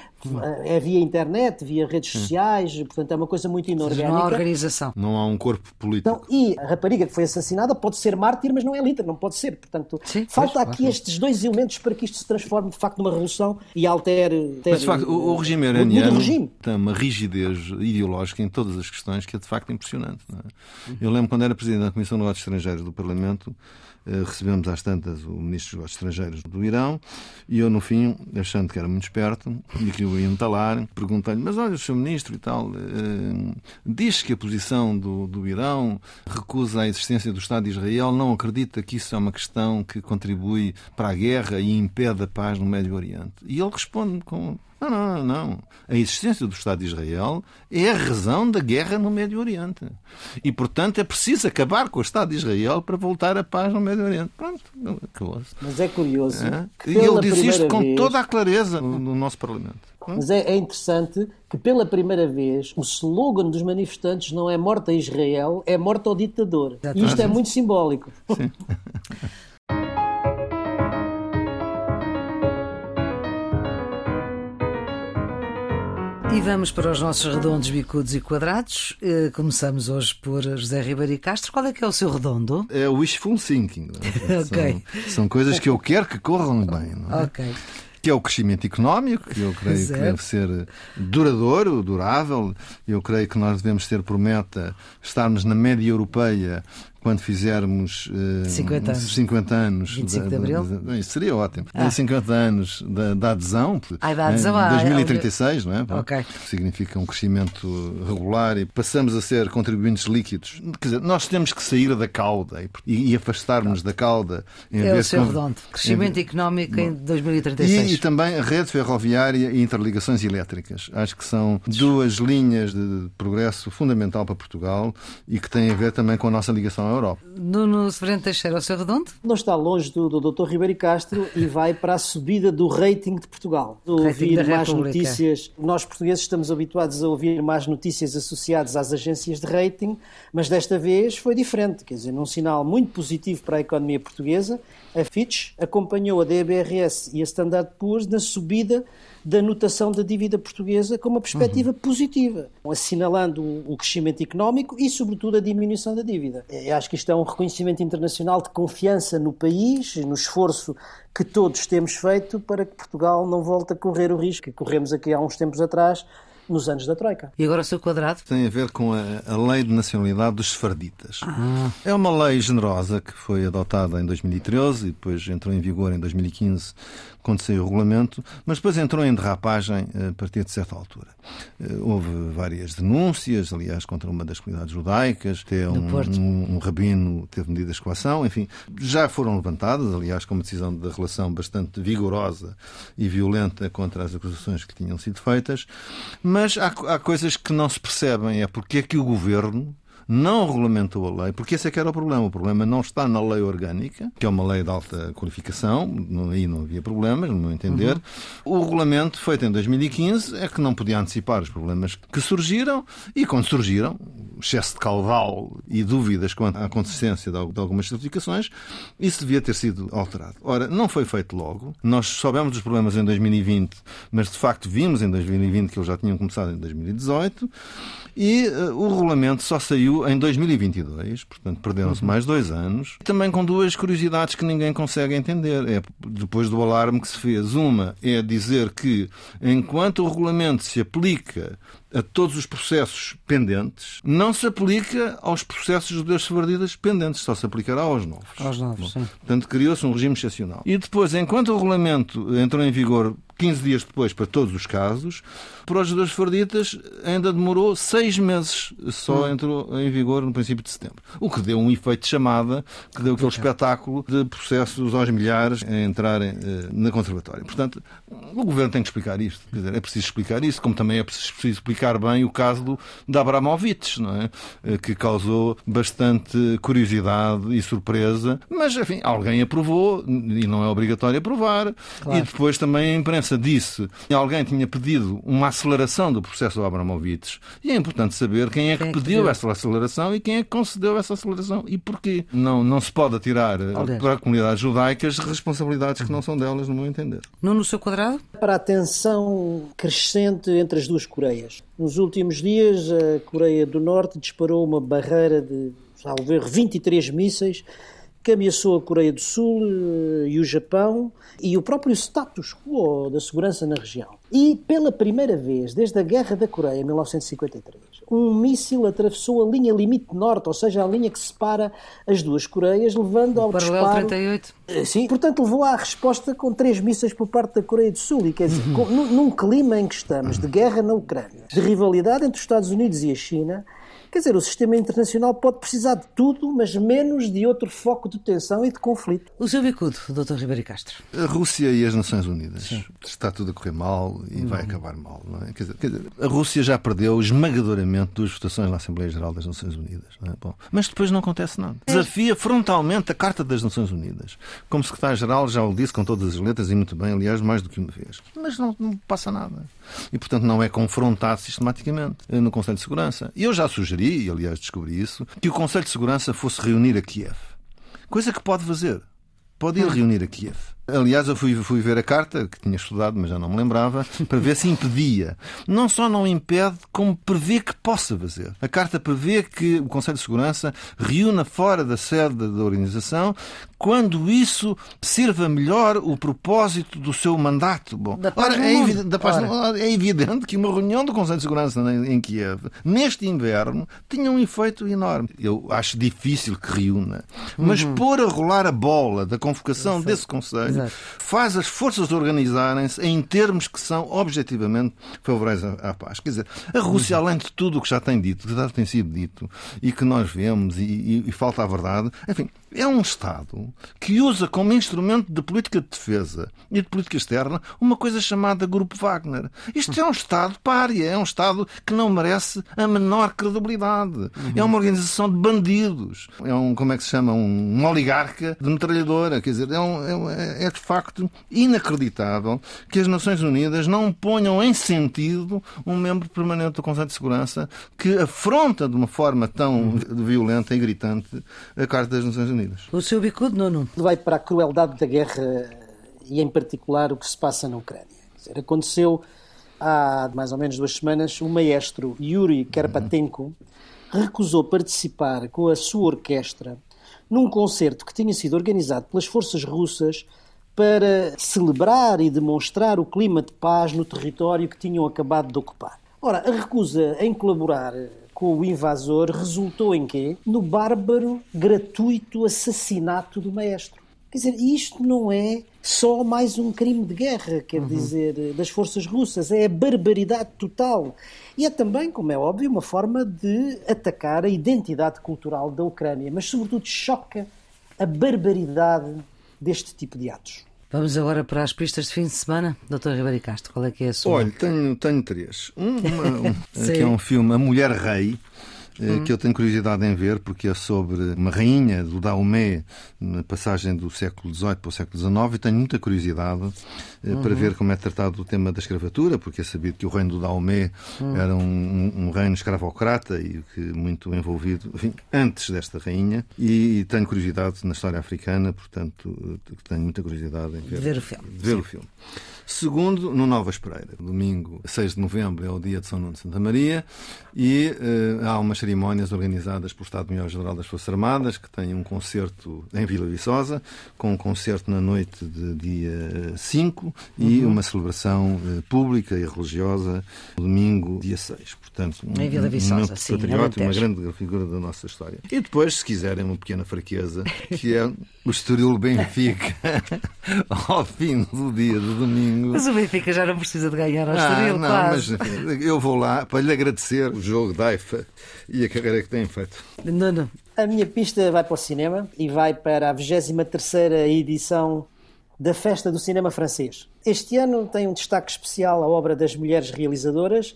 é via internet, via redes sociais, portanto é uma coisa muito inorgânica. Não há organização. Não há um corpo político. Então, e a rapariga que foi assassinada pode ser mártir, mas não é líder, não pode ser. Portanto, Sim, falta pois, aqui claro. estes dois elementos para que isto se transforme de facto numa revolução e altere. altere mas de facto, o, o regime iraniano regime. tem uma rigidez ideológica em todas as questões que é de facto impressionante. É? Eu lembro quando era presidente da Comissão de Negócios Estrangeiros do Parlamento, eh, recebemos às tantas o Ministro dos Estrangeiros do Irão e eu, no fim, achando que era muito esperto e que o ia entalar, perguntei-lhe: Mas olha, o Sr. Ministro e tal, eh, diz que a posição do, do Irão recusa a existência do Estado de Israel, não acredita que isso é uma questão que contribui para a guerra e impede a paz no Médio Oriente? E ele responde com não, não, não. A existência do Estado de Israel é a razão da guerra no Médio Oriente. E, portanto, é preciso acabar com o Estado de Israel para voltar a paz no Médio Oriente. Pronto, acabou-se. Mas é curioso. É? E ele disse isto com vez... toda a clareza no nosso Parlamento. Mas é, é, interessante que, pela primeira vez, o slogan dos manifestantes não é morte a Israel, é morte ao ditador. E isto é muito simbólico. Sim. E vamos para os nossos redondos, bicudos e quadrados. Eh, começamos hoje por José Ribeiro e Castro. Qual é que é o seu redondo? É o wishful thinking. ok. São, são, coisas que eu quero que corram bem. Não é? Ok que é o crescimento económico, que eu creio que deve ser duradouro, durável. Eu creio que nós devemos ter por meta estarmos na média europeia quando fizermos uh, 50 anos, 50 anos 25 de Abril? Da, seria ótimo. Ah. 50 anos da, da adesão, Ai, da adesão em 2036, não é? Okay. Significa um crescimento regular e passamos a ser contribuintes líquidos. Quer dizer, nós temos que sair da cauda e, e afastarmos da cauda. Em é o seu redondo. Crescimento em... económico Bom. em 2036. E, e, também a rede ferroviária e interligações elétricas. Acho que são duas linhas de progresso fundamental para Portugal e que têm a ver também com a nossa ligação Europa. Nuno Severino Teixeira, ao seu redondo? Não está longe do, do Dr. Ribeiro Castro e vai para a subida do rating de Portugal. De ouvir mais República. notícias. Nós portugueses estamos habituados a ouvir mais notícias associadas às agências de rating, mas desta vez foi diferente. Quer dizer, num sinal muito positivo para a economia portuguesa, a Fitch acompanhou a DBRS e a Standard Poor's na subida da notação da dívida portuguesa com uma perspectiva uhum. positiva, assinalando o crescimento económico e, sobretudo, a diminuição da dívida. Eu acho que isto é um reconhecimento internacional de confiança no país, no esforço que todos temos feito para que Portugal não volte a correr o risco que corremos aqui há uns tempos atrás nos anos da Troika. E agora o seu quadrado? Tem a ver com a, a lei de nacionalidade dos sefarditas. Ah. É uma lei generosa que foi adotada em 2013 e depois entrou em vigor em 2015 quando saiu o regulamento, mas depois entrou em derrapagem eh, a partir de certa altura. Eh, houve várias denúncias, aliás, contra uma das comunidades judaicas, até um, um, um, rabino teve medidas de coação, enfim, já foram levantadas, aliás, com uma decisão de relação bastante vigorosa e violenta contra as acusações que tinham sido feitas, mas há, há coisas que não se percebem, é porque é que o governo não regulamentou a lei, porque esse é que era o problema. O problema não está na lei orgânica, que é uma lei de alta qualificação, aí não havia problemas, no meu entender. Uhum. O regulamento feito em 2015 é que não podia antecipar os problemas que surgiram e quando surgiram, excesso de caudal e dúvidas quanto à consistência de algumas certificações, isso devia ter sido alterado. Ora, não foi feito logo. Nós soubemos dos problemas em 2020, mas de facto vimos em 2020 que eles já tinham começado em 2018 e uh, o regulamento só saiu em 2022, portanto perderam-se uhum. mais dois anos. Também com duas curiosidades que ninguém consegue entender. É depois do alarme que se fez. Uma é dizer que enquanto o regulamento se aplica a todos os processos pendentes, não se aplica aos processos judeus sevardidas pendentes, só se aplicará aos novos. Aos novos, sim. Portanto, criou-se um regime excepcional. E depois, enquanto o regulamento entrou em vigor 15 dias depois para todos os casos, para os judeus sefarditas ainda demorou seis meses, só hum. entrou em vigor no princípio de setembro. O que deu um efeito de chamada, que deu aquele espetáculo de processos aos milhares a entrarem eh, na conservatória. Portanto, o governo tem que explicar isto. Quer dizer, é preciso explicar isso, como também é preciso explicar bem o caso do, de Abramovich, não é? Eh, que causou bastante curiosidade e surpresa, mas, enfim, alguém aprovou e não é obrigatório aprovar. Claro. E depois também a imprensa disse que alguém tinha pedido uma aceleração do processo do Abramovich. E é importante saber quem é que, quem é pediu, pediu essa aceleração e quem é que concedeu essa aceleração e porquê. Não, não se pode atirar eh, para comunidades judaicas responsabilidades que não são delas, no meu entender. Não no seu quadrado? Para a tensão crescente entre as duas Coreias. Nos últimos dias, a Coreia do Norte disparou uma barreira de, salvo ver, 23 mísseis que ameaçou a Coreia do Sul eh, e o Japão e o próprio status quo da segurança na região. E pela primeira vez desde a Guerra da Coreia, em 1953, um míssil atravessou a linha limite norte, ou seja, a linha que separa as duas Coreias, levando ao Paralelo disparo... 38. Eh, sim, portanto levou à resposta com três mísseis por parte da Coreia do Sul. E quer dizer, uhum. num clima em que estamos de guerra na Ucrânia, de rivalidade entre os Estados Unidos e a China, Quer dizer, o sistema internacional pode precisar de tudo, mas menos de outro foco de tensão e de conflito. O seu bicudo, Dr. Ribeiro Castro. A Rússia e as Nações Unidas. Sim. Está tudo a correr mal e vai acabar mal. Não é? quer, dizer, quer dizer, a Rússia já perdeu esmagadoramente duas votações na Assembleia Geral das Nações Unidas. É? Bom, mas depois não acontece nada. Desafia frontalmente a Carta das Nações Unidas. Como secretário-geral já o disse com todas as letras e muito bem, aliás, mais do que uma vez. Mas não, não passa nada. E, portanto, não é confrontado sistematicamente no Conselho de Segurança. E eu já sugeri sugeri, e aliás descobri isso, que o Conselho de Segurança fosse reunir a Kiev. Coisa que pode fazer. Pode ir hum. reunir a Kiev. Aliás, eu fui, fui ver a carta, que tinha estudado, mas já não me lembrava, para ver se impedia. Não só não impede, como prevê que possa fazer. A carta prevê que o Conselho de Segurança reúna fora da sede da organização quando isso sirva melhor o propósito do seu mandato. Bom, da ora, é, evidente, da paz ora. é evidente que uma reunião do Conselho de Segurança em Kiev, neste inverno, tinha um efeito enorme. Eu acho difícil que reúna, mas uhum. pôr a rolar a bola da convocação desse Conselho Exato. faz as forças organizarem-se em termos que são objetivamente favoráveis à, paz. Quer dizer, a Rússia, uhum. além de tudo o que já tem dito, que já tem sido dito e que nós vemos e, e, e falta a verdade, enfim, é um Estado que usa como instrumento de política de defesa e de política externa uma coisa chamada Grupo Wagner. Isto é um Estado pária, é um Estado que não merece a menor credibilidade. Uhum. É uma organização de bandidos. É um, como é que se chama? Um, um oligarca de metralhadora. Quer dizer, é, um, é, é de facto inacreditável que as Nações Unidas não ponham em sentido um membro permanente do Conselho de Segurança que afronta de uma forma tão uhum. violenta e gritante a Carta das Nações Unidas. Unidas. O seu bicudo, Nuno? Vai para a crueldade da guerra e, em particular, o que se passa na Ucrânia. Dizer, aconteceu há mais ou menos duas semanas, o maestro Yuri Karpatenko recusou participar com a sua orquestra num concerto que tinha sido organizado pelas forças russas para celebrar e demonstrar o clima de paz no território que tinham acabado de ocupar. Ora, a recusa em colaborar com o invasor resultou em quê? No bárbaro, gratuito assassinato do maestro. Quer dizer, isto não é só mais um crime de guerra, quer uhum. dizer, das forças russas, é a barbaridade total. E é também, como é óbvio, uma forma de atacar a identidade cultural da Ucrânia, mas sobretudo choca a barbaridade deste tipo de atos. Vamos agora para as pistas de fim de semana. Doutor Ribeiro Castro, qual é que é a sua? Olha, tenho, tenho três. Um, uma, um, que é um filme A Mulher Rei, Hum. que eu tenho curiosidade em ver, porque é sobre uma rainha do Daomé na passagem do século XVIII para o século XIX, e tenho muita curiosidade uhum. para ver como é tratado o tema da escravatura, porque é sabido que o reino do Daomé uhum. era um, um, reino escravocrata e que muito envolvido enfim, antes desta rainha, e tenho curiosidade na história africana, portanto tenho muita curiosidade em ver, ver o filme. Ver o filme. Segundo, no Nova Espereira. Domingo 6 de novembro é o dia de São Nuno de Santa Maria e uh, há umas cerimónias organizadas pelo Estado-Maior-General das Forças Armadas que tem um concerto em Vila Viçosa, com um concerto na noite de dia 5 uhum. e uma celebração uh, pública e religiosa no domingo, dia 6. Portanto, um, em Vila Viçosa, um sim, patriótico, uma grande figura da nossa história. E depois, se quiserem, uma pequena fraqueza, que é o Estoril Benfica ao fim do dia de domingo. Mas o Benfica já não precisa de ganhar ao Estoril, ah, não, quase. mas eu vou lá para lhe agradecer o jogo da IFA e a carreira que tem feito. Nuno. A minha pista vai para o cinema e vai para a 23 edição da Festa do Cinema Francês. Este ano tem um destaque especial a obra das mulheres realizadoras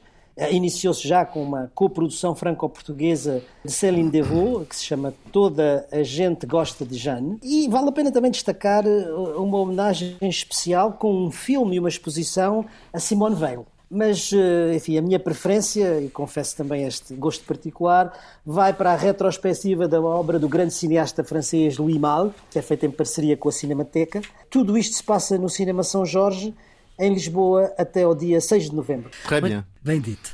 iniciou-se já com uma coprodução franco-portuguesa de Céline Devaux, que se chama Toda a Gente Gosta de Jeanne. E vale a pena também destacar eh, uma homenagem especial com um filme e uma exposição a Simone Weil. Mas, eh, enfim, a minha preferência, e confesso também este gosto particular, vai para a retrospectiva da obra do grande cineasta francês Louis Malle, que é feita em parceria com a Cinemateca. Tudo isto se passa no Cinema São Jorge, em Lisboa, até ao dia 6 de novembro. Très bien. Bem dito.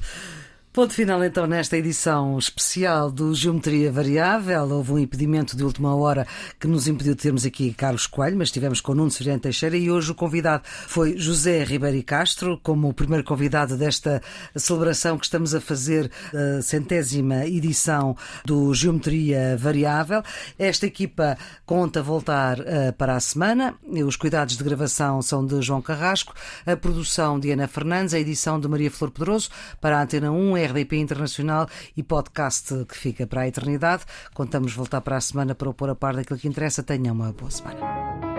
Ponto final então nesta edição especial do Geometria Variável. Houve um impedimento de última hora que nos impediu de termos aqui Carlos Coelho, mas estivemos com Nuno Severino Teixeira e hoje o convidado foi José Ribeiro Castro, como o primeiro convidado desta celebração que estamos a fazer, a centésima edição do Geometria Variável. Esta equipa conta voltar uh, para a semana. Os cuidados de gravação são de João Carrasco, a produção de Ana Fernandes, a edição de Maria Flor Pedroso para a Antena 1 RDP Internacional e podcast que fica para a eternidade. Contamos voltar para a semana para o pôr a par daquilo que interessa. Tenham uma boa semana.